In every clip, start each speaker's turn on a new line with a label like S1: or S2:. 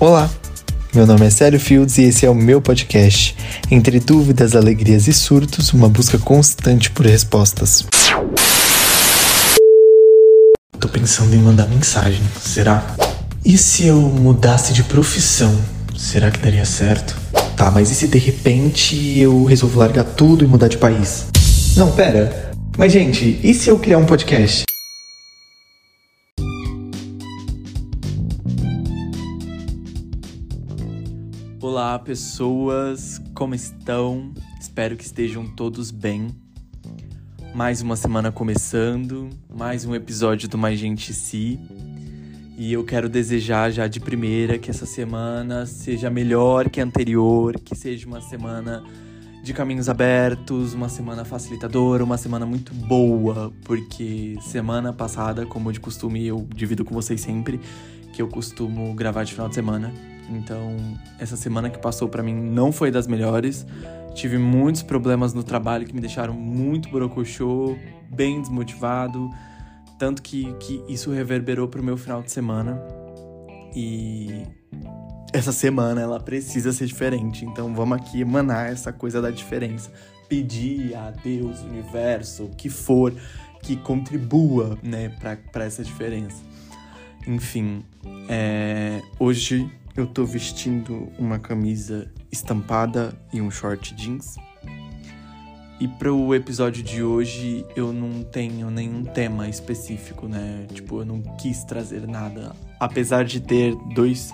S1: Olá, meu nome é Célio Fields e esse é o meu podcast. Entre dúvidas, alegrias e surtos, uma busca constante por respostas. Tô pensando em mandar mensagem, será? E se eu mudasse de profissão? Será que daria certo? Tá, mas e se de repente eu resolvo largar tudo e mudar de país? Não, pera. Mas gente, e se eu criar um podcast? Olá, pessoas, como estão? Espero que estejam todos bem. Mais uma semana começando, mais um episódio do Mais Gente Si. E eu quero desejar já de primeira que essa semana seja melhor que a anterior, que seja uma semana de caminhos abertos, uma semana facilitadora, uma semana muito boa, porque semana passada, como de costume, eu divido com vocês sempre que eu costumo gravar de final de semana. Então, essa semana que passou para mim não foi das melhores. Tive muitos problemas no trabalho que me deixaram muito borocochô, bem desmotivado, tanto que, que isso reverberou pro meu final de semana. E essa semana ela precisa ser diferente. Então vamos aqui emanar essa coisa da diferença. Pedir a Deus, universo, o que for, que contribua né, para essa diferença. Enfim, é, hoje eu tô vestindo uma camisa estampada e um short jeans. E para o episódio de hoje eu não tenho nenhum tema específico, né? Tipo, eu não quis trazer nada. Apesar de ter dois,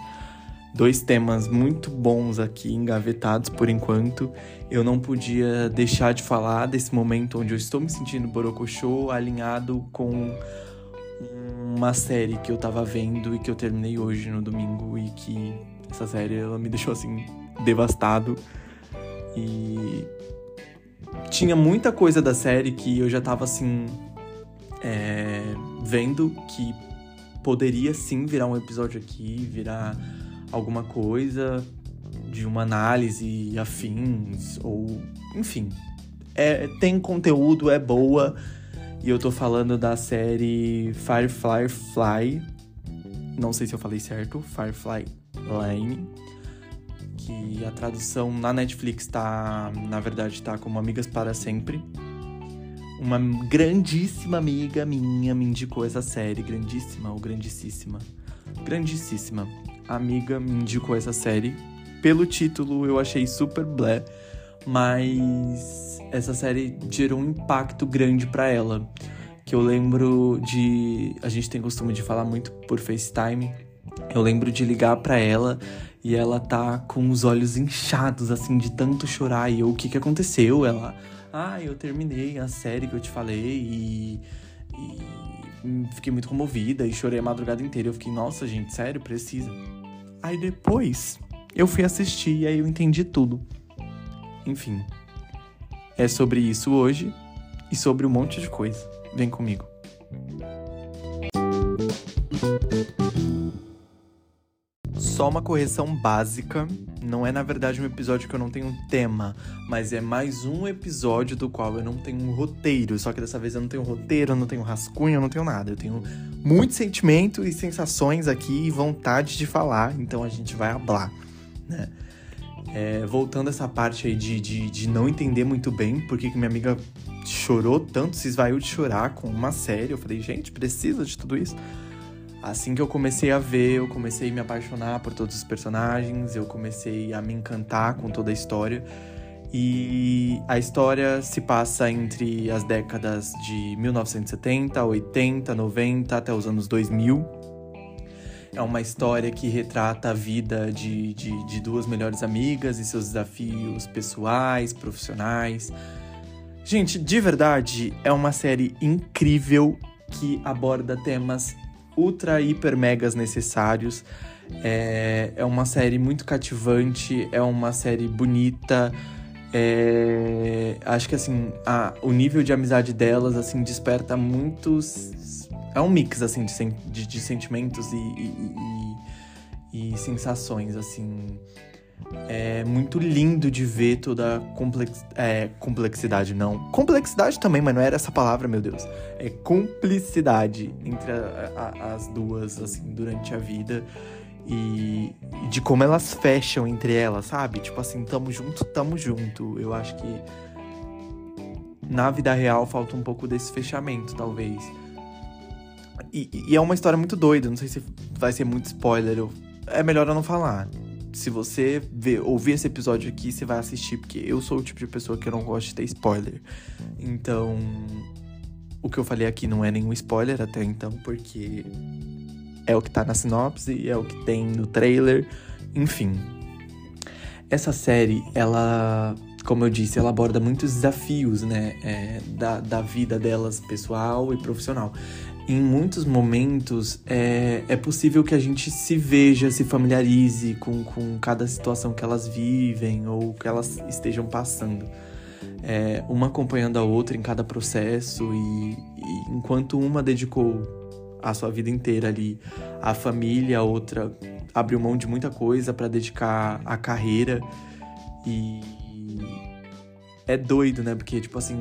S1: dois temas muito bons aqui engavetados por enquanto, eu não podia deixar de falar desse momento onde eu estou me sentindo borocochô alinhado com uma série que eu tava vendo e que eu terminei hoje no domingo e que essa série ela me deixou assim devastado. E tinha muita coisa da série que eu já tava assim é, vendo que poderia sim virar um episódio aqui, virar alguma coisa de uma análise afins ou enfim. É, tem conteúdo, é boa e eu tô falando da série Firefly Fly. Não sei se eu falei certo, Firefly Line. Que a tradução na Netflix tá, na verdade, tá como Amigas para Sempre. Uma grandíssima amiga minha me indicou essa série, grandíssima ou grandíssima. Grandíssima amiga me indicou essa série. Pelo título eu achei super blé, mas essa série gerou um impacto grande para ela. Que eu lembro de. A gente tem costume de falar muito por FaceTime. Eu lembro de ligar para ela e ela tá com os olhos inchados, assim, de tanto chorar. E eu, o que que aconteceu? Ela, ah, eu terminei a série que eu te falei e, e fiquei muito comovida e chorei a madrugada inteira. Eu fiquei, nossa, gente, sério, precisa. Aí depois eu fui assistir e aí eu entendi tudo. Enfim, é sobre isso hoje e sobre um monte de coisa. Vem comigo. Só uma correção básica. Não é, na verdade, um episódio que eu não tenho tema, mas é mais um episódio do qual eu não tenho um roteiro. Só que dessa vez eu não tenho roteiro, eu não tenho rascunho, eu não tenho nada. Eu tenho muito sentimento e sensações aqui e vontade de falar, então a gente vai hablar, né? É, voltando essa parte aí de, de, de, não entender muito bem por que minha amiga chorou tanto, se esvaiu de chorar com uma série. Eu falei, gente, precisa de tudo isso? Assim que eu comecei a ver, eu comecei a me apaixonar por todos os personagens, eu comecei a me encantar com toda a história. E a história se passa entre as décadas de 1970, 80, 90 até os anos 2000. É uma história que retrata a vida de, de, de duas melhores amigas e seus desafios pessoais, profissionais. Gente, de verdade, é uma série incrível que aborda temas ultra, hiper, megas necessários. É, é uma série muito cativante, é uma série bonita. É, acho que assim, a, o nível de amizade delas assim desperta muitos é um mix, assim, de, de, de sentimentos e, e, e, e, sensações, assim. É muito lindo de ver toda a complex, é, complexidade, não. Complexidade também, mas não era essa palavra, meu Deus. É cumplicidade entre a, a, as duas, assim, durante a vida. e, e de como elas fecham entre elas, sabe? Tipo assim, tamo junto, tamo junto. Eu acho que na vida real falta um pouco desse fechamento, talvez. E, e, é uma história muito doida, não sei se vai ser muito spoiler, eu, é melhor eu não falar. Se você ver, ouvir esse episódio aqui, você vai assistir, porque eu sou o tipo de pessoa que eu não gosto de ter spoiler. Então, o que eu falei aqui não é nenhum spoiler até então, porque é o que tá na sinopse, é o que tem no trailer, enfim. Essa série, ela, como eu disse, ela aborda muitos desafios, né, é, da, da vida delas pessoal e profissional. Em muitos momentos é, é possível que a gente se veja, se familiarize com, com cada situação que elas vivem ou que elas estejam passando. É, uma acompanhando a outra em cada processo e, e enquanto uma dedicou a sua vida inteira ali à família, a outra abriu mão de muita coisa para dedicar à carreira e é doido, né? Porque tipo assim,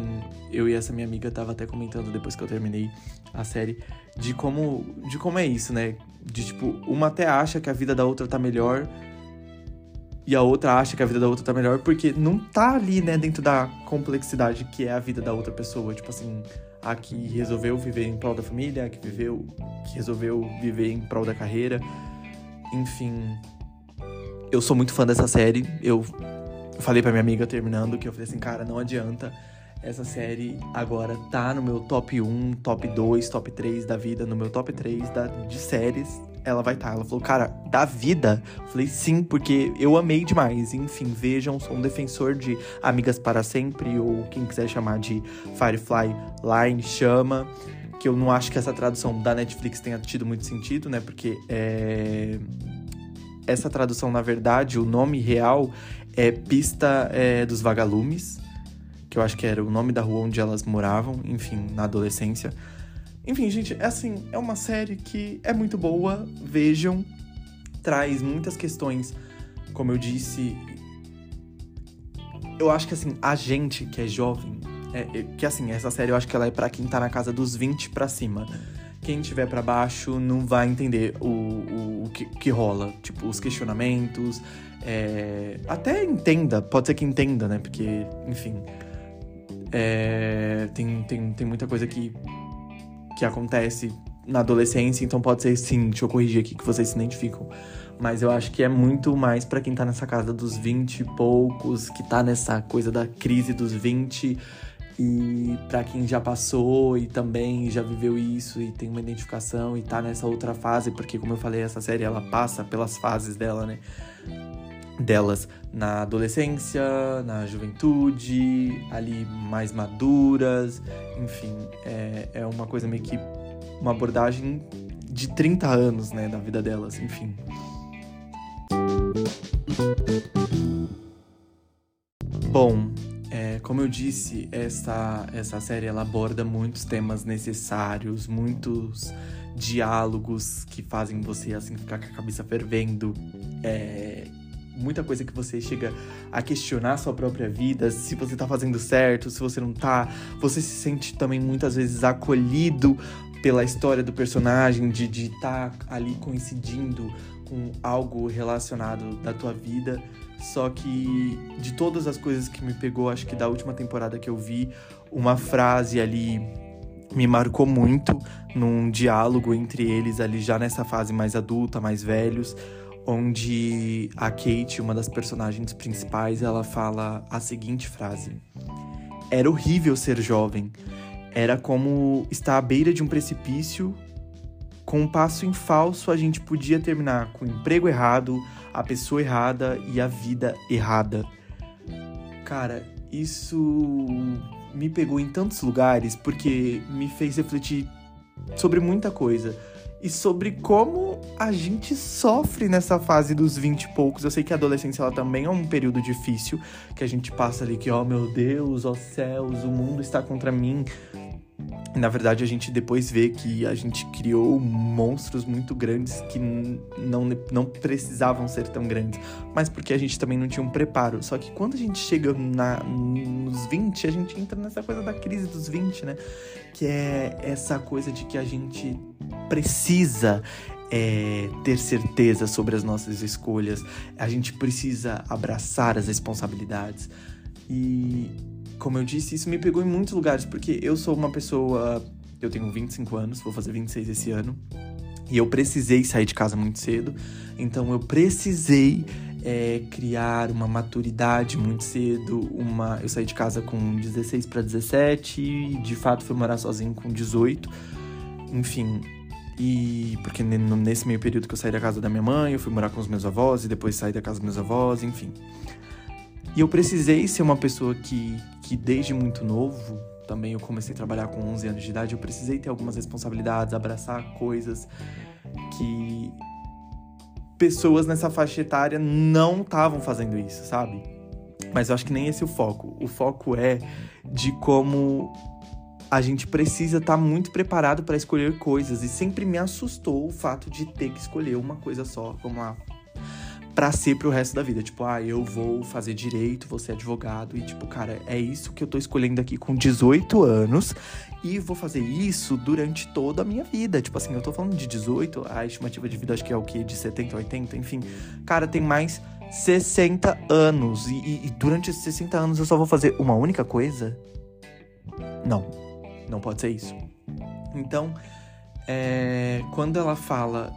S1: eu e essa minha amiga tava até comentando depois que eu terminei a série de como de como é isso, né? De tipo, uma até acha que a vida da outra tá melhor e a outra acha que a vida da outra tá melhor porque não tá ali, né, dentro da complexidade que é a vida da outra pessoa, tipo assim, a que resolveu viver em prol da família, a que viveu, que resolveu viver em prol da carreira. Enfim, eu sou muito fã dessa série. Eu falei para minha amiga terminando que eu falei assim, cara, não adianta. Essa série agora tá no meu top 1, top 2, top 3 da vida, no meu top 3 da, de séries ela vai estar. Tá. Ela falou, cara, da vida? Eu falei, sim, porque eu amei demais. Enfim, vejam, sou um defensor de Amigas para Sempre, ou quem quiser chamar de Firefly Line, chama. Que eu não acho que essa tradução da Netflix tenha tido muito sentido, né? Porque é... essa tradução, na verdade, o nome real é Pista é, dos Vagalumes, que eu acho que era o nome da rua onde elas moravam, enfim, na adolescência. Enfim, gente, é assim, é uma série que é muito boa, vejam, traz muitas questões, como eu disse. Eu acho que assim, a gente que é jovem, é, é, que assim, essa série eu acho que ela é para quem tá na casa dos 20 para cima. Quem tiver para baixo não vai entender o, o, o que, que, rola, tipo, os questionamentos. É, até entenda, pode ser que entenda, né? Porque, enfim. É, tem, tem, tem muita coisa que que acontece na adolescência, então pode ser sim, deixa eu corrigir aqui que vocês se identificam. Mas eu acho que é muito mais para quem tá nessa casa dos 20 e poucos, que tá nessa coisa da crise dos 20 e para quem já passou e também já viveu isso e tem uma identificação e tá nessa outra fase, porque como eu falei, essa série ela passa pelas fases dela, né? Delas na adolescência, na juventude, ali mais maduras, enfim, é, é uma coisa meio que uma abordagem de 30 anos, né, da vida delas, enfim. Bom, como eu disse, essa, essa série ela aborda muitos temas necessários, muitos diálogos que fazem você assim ficar com a cabeça fervendo. É, muita coisa que você chega a questionar a sua própria vida, se você tá fazendo certo, se você não tá. Você se sente também muitas vezes acolhido pela história do personagem, de estar tá ali coincidindo com algo relacionado da tua vida. Só que de todas as coisas que me pegou, acho que da última temporada que eu vi, uma frase ali me marcou muito num diálogo entre eles ali já nessa fase mais adulta, mais velhos, onde a Kate, uma das personagens principais, ela fala a seguinte frase: Era horrível ser jovem. Era como estar à beira de um precipício. Com um passo em falso, a gente podia terminar com o emprego errado, a pessoa errada e a vida errada. Cara, isso me pegou em tantos lugares porque me fez refletir sobre muita coisa e sobre como a gente sofre nessa fase dos 20 e poucos. Eu sei que a adolescência ela também é um período difícil, que a gente passa ali que, ó oh, meu Deus, ó oh céus, o mundo está contra mim. Na verdade, a gente depois vê que a gente criou monstros muito grandes que não, não precisavam ser tão grandes, mas porque a gente também não tinha um preparo. Só que quando a gente chega na, nos 20, a gente entra nessa coisa da crise dos 20, né? Que é essa coisa de que a gente precisa é, ter certeza sobre as nossas escolhas, a gente precisa abraçar as responsabilidades. E, como eu disse, isso me pegou em muitos lugares, porque eu sou uma pessoa. Eu tenho 25 anos, vou fazer 26 esse ano. E eu precisei sair de casa muito cedo. Então eu precisei é, criar uma maturidade muito cedo. Uma, eu saí de casa com 16 para 17 e de fato fui morar sozinho com 18. Enfim, e porque nesse meio período que eu saí da casa da minha mãe, eu fui morar com os meus avós e depois saí da casa dos meus avós, enfim. E eu precisei ser uma pessoa que, que desde muito novo, também eu comecei a trabalhar com 11 anos de idade, eu precisei ter algumas responsabilidades, abraçar coisas que pessoas nessa faixa etária não estavam fazendo isso, sabe? Mas eu acho que nem esse é o foco. O foco é de como a gente precisa estar tá muito preparado para escolher coisas. E sempre me assustou o fato de ter que escolher uma coisa só, vamos lá, para ser pro resto da vida. Tipo, ah, eu vou fazer direito, vou ser advogado. E, tipo, cara, é isso que eu tô escolhendo aqui com 18 anos. E vou fazer isso durante toda a minha vida. Tipo assim, eu tô falando de 18, a estimativa de vida acho que é o quê? De 70, 80, enfim. Cara, tem mais 60 anos. E, e, e durante esses 60 anos eu só vou fazer uma única coisa? Não. Não pode ser isso. Então, é, quando ela fala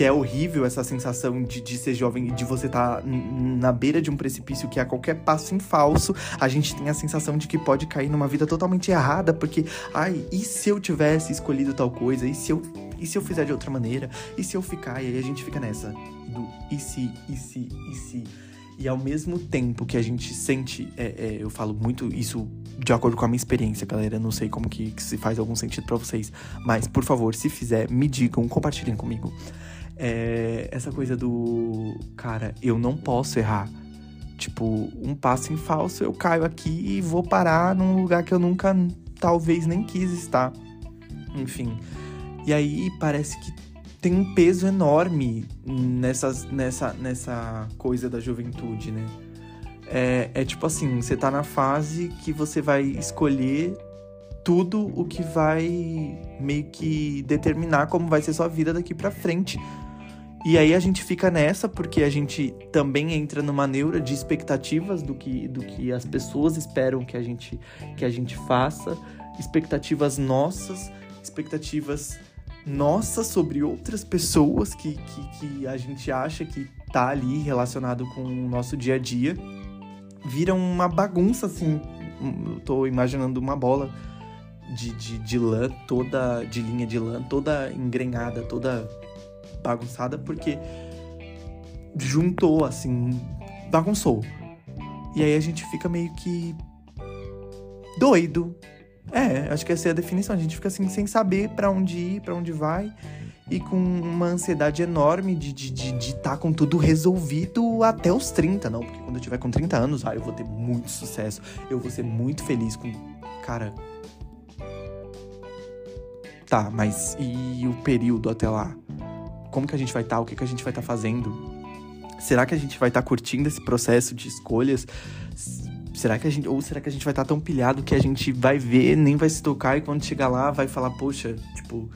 S1: que é horrível essa sensação de, de ser jovem e de você estar tá na beira de um precipício que a qualquer passo em falso a gente tem a sensação de que pode cair numa vida totalmente errada, porque, ai, e se eu tivesse escolhido tal coisa? E se eu, e se eu fizer de outra maneira? E se eu ficar? E aí a gente fica nessa do e se, e se, e se. E ao mesmo tempo que a gente sente, é, é, eu falo muito isso de acordo com a minha experiência, galera. Não sei como que, que se faz algum sentido para vocês, mas por favor, se fizer, me digam, compartilhem comigo é essa coisa do cara, eu não posso errar. Tipo, um passo em falso, eu caio aqui e vou parar num lugar que eu nunca, talvez nem quis estar. Enfim. E aí parece que tem um peso enorme nessas, nessa, nessa coisa da juventude, né? É, é tipo assim, você tá na fase que você vai escolher tudo o que vai meio que determinar como vai ser sua vida daqui para frente. E aí a gente fica nessa porque a gente também entra numa neura de expectativas do que, do que as pessoas esperam que a gente, que a gente faça, expectativas nossas, expectativas nossas sobre outras pessoas que, que, que a gente acha que tá ali relacionado com o nosso dia a dia. Vira uma bagunça, assim. Eu tô imaginando uma bola de, de, de lã toda, de linha de lã, toda engrenhada, toda bagunçada porque juntou, assim, bagunçou. E aí a gente fica meio que doido. É, acho que essa é a definição. A gente fica assim sem saber para onde ir, para onde vai e com uma ansiedade enorme de estar de, de, de tá com tudo resolvido até os 30, não? Porque quando eu tiver com 30 anos, ah, eu vou ter muito sucesso, eu vou ser muito feliz com. Cara. Tá, mas e o período até lá? Como que a gente vai estar, tá, o que, que a gente vai estar tá fazendo. Será que a gente vai estar tá curtindo esse processo de escolhas? Será que a gente. Ou será que a gente vai estar tá tão pilhado que a gente vai ver, nem vai se tocar e quando chegar lá vai falar, poxa, tipo.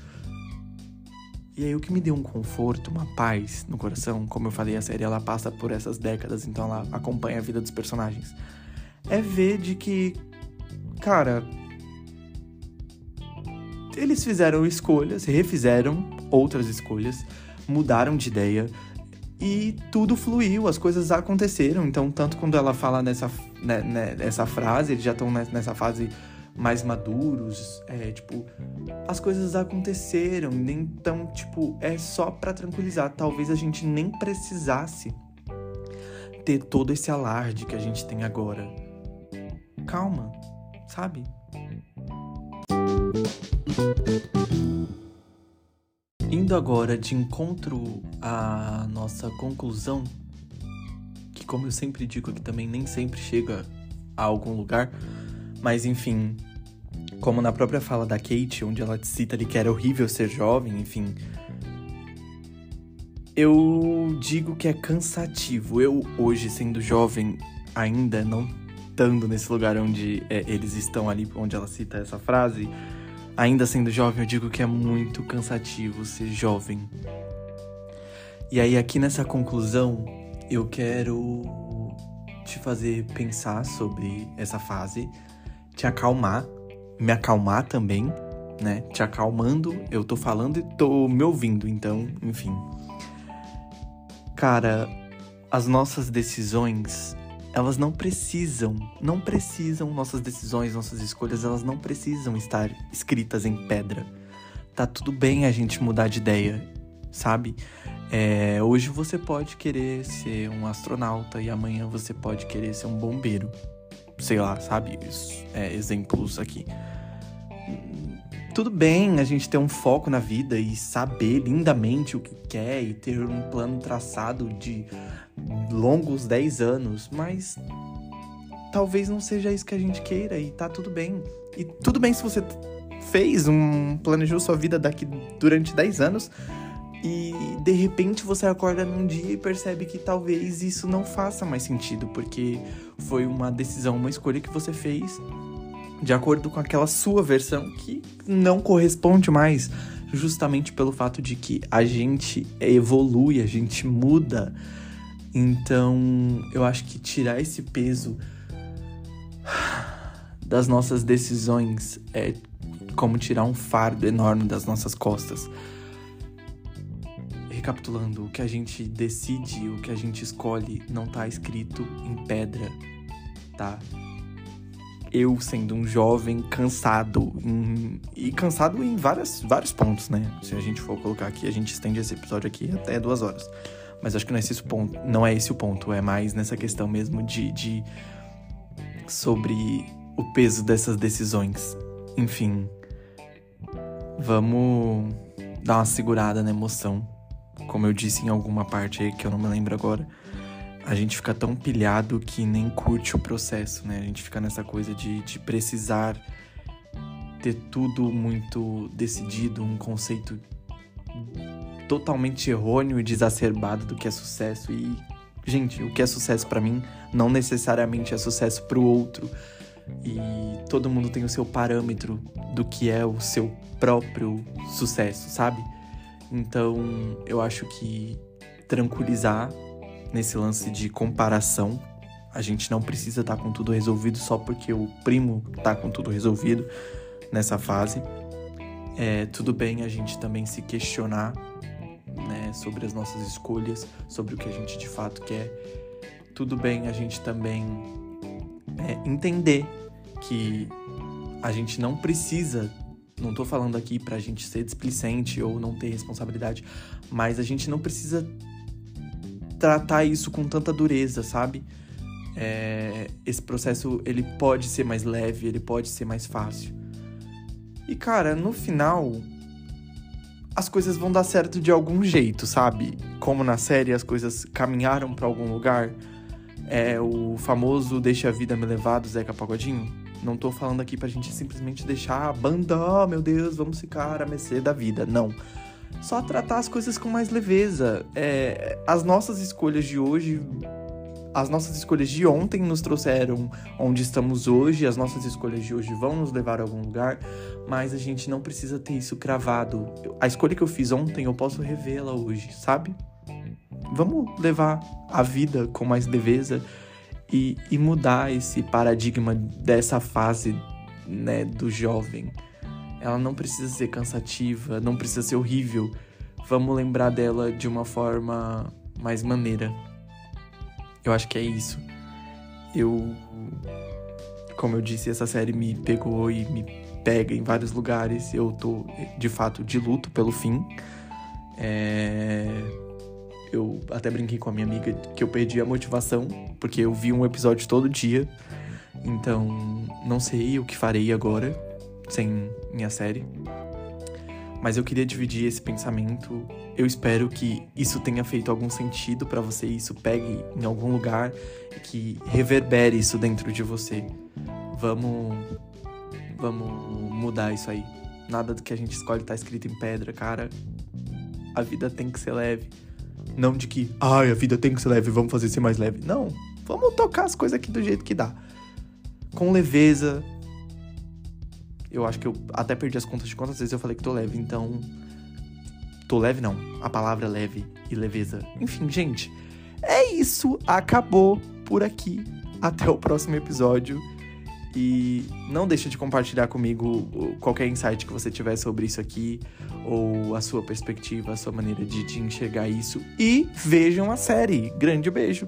S1: E aí o que me deu um conforto, uma paz no coração, como eu falei, a série ela passa por essas décadas, então ela acompanha a vida dos personagens. É ver de que, cara, eles fizeram escolhas, refizeram outras escolhas, mudaram de ideia e tudo fluiu, as coisas aconteceram. Então, tanto quando ela fala nessa, né, né, nessa frase, eles já estão nessa fase mais maduros, é tipo, as coisas aconteceram, então, tipo, é só para tranquilizar. Talvez a gente nem precisasse ter todo esse alarde que a gente tem agora. Calma, sabe? Indo agora de encontro à nossa conclusão, que como eu sempre digo aqui também nem sempre chega a algum lugar, mas enfim, como na própria fala da Kate, onde ela cita ali que era horrível ser jovem, enfim, eu digo que é cansativo. Eu hoje sendo jovem ainda não estando nesse lugar onde é, eles estão ali, onde ela cita essa frase, ainda sendo jovem, eu digo que é muito cansativo ser jovem. E aí, aqui nessa conclusão, eu quero te fazer pensar sobre essa fase, te acalmar, me acalmar também, né? Te acalmando, eu tô falando e tô me ouvindo, então, enfim. Cara, as nossas decisões, elas não precisam, não precisam, nossas decisões, nossas escolhas, elas não precisam estar escritas em pedra. Tá tudo bem a gente mudar de ideia, sabe? É, hoje você pode querer ser um astronauta e amanhã você pode querer ser um bombeiro. Sei lá, sabe? É, exemplos aqui. Tudo bem a gente ter um foco na vida e saber lindamente o que quer e ter um plano traçado de longos 10 anos, mas talvez não seja isso que a gente queira e tá tudo bem. E tudo bem se você fez um planejou sua vida daqui durante 10 anos e de repente você acorda num dia e percebe que talvez isso não faça mais sentido, porque foi uma decisão, uma escolha que você fez de acordo com aquela sua versão que não corresponde mais, justamente pelo fato de que a gente evolui, a gente muda. Então, eu acho que tirar esse peso das nossas decisões é como tirar um fardo enorme das nossas costas recapitulando, o que a gente decide, o que a gente escolhe, não tá escrito em pedra, tá? Eu sendo um jovem cansado, em, e cansado em várias, vários pontos, né? Se a gente for colocar aqui, a gente estende esse episódio aqui até duas horas. Mas acho que não é esse o ponto, não é esse o ponto, é mais nessa questão mesmo de, de sobre o peso dessas decisões. Enfim, vamos dar uma segurada na emoção como eu disse em alguma parte aí que eu não me lembro agora, a gente fica tão pilhado que nem curte o processo, né? A gente fica nessa coisa de, de precisar ter tudo muito decidido, um conceito totalmente errôneo e desacerbado do que é sucesso. E, gente, o que é sucesso para mim não necessariamente é sucesso para o outro. E todo mundo tem o seu parâmetro do que é o seu próprio sucesso, sabe? Então, eu acho que tranquilizar nesse lance de comparação, a gente não precisa estar tá com tudo resolvido só porque o primo tá com tudo resolvido nessa fase. É, tudo bem a gente também se questionar né, sobre as nossas escolhas, sobre o que a gente de fato quer. Tudo bem a gente também é, entender que a gente não precisa não tô falando aqui pra gente ser displicente ou não ter responsabilidade, mas a gente não precisa tratar isso com tanta dureza, sabe? É, esse processo ele pode ser mais leve, ele pode ser mais fácil. E cara, no final as coisas vão dar certo de algum jeito, sabe? Como na série as coisas caminharam para algum lugar. É o famoso deixa a vida me levar do Zeca Pagodinho. Não tô falando aqui pra gente simplesmente deixar a banda, oh meu Deus, vamos ficar a mercê da vida. Não. Só tratar as coisas com mais leveza. É, as nossas escolhas de hoje as nossas escolhas de ontem nos trouxeram onde estamos hoje, as nossas escolhas de hoje vão nos levar a algum lugar, mas a gente não precisa ter isso cravado. A escolha que eu fiz ontem, eu posso revê-la hoje, sabe? Vamos levar a vida com mais leveza e, e mudar esse paradigma dessa fase né, do jovem. Ela não precisa ser cansativa, não precisa ser horrível. Vamos lembrar dela de uma forma mais maneira. Eu acho que é isso. Eu, como eu disse, essa série me pegou e me pega em vários lugares. Eu tô de fato de luto pelo fim. É eu até brinquei com a minha amiga que eu perdi a motivação, porque eu vi um episódio todo dia. Então, não sei o que farei agora sem minha série. Mas eu queria dividir esse pensamento. Eu espero que isso tenha feito algum sentido para você, isso pegue em algum lugar que reverbere isso dentro de você. Vamos vamos mudar isso aí. Nada do que a gente escolhe tá escrito em pedra, cara. A vida tem que ser leve. Não de que, ai, a vida tem que ser leve, vamos fazer ser mais leve. Não, vamos tocar as coisas aqui do jeito que dá. Com leveza. Eu acho que eu até perdi as contas de quantas vezes eu falei que tô leve, então. Tô leve não. A palavra leve e leveza. Enfim, gente. É isso. Acabou por aqui. Até o próximo episódio. E não deixe de compartilhar comigo qualquer insight que você tiver sobre isso aqui, ou a sua perspectiva, a sua maneira de, de enxergar isso. E vejam a série. Grande beijo!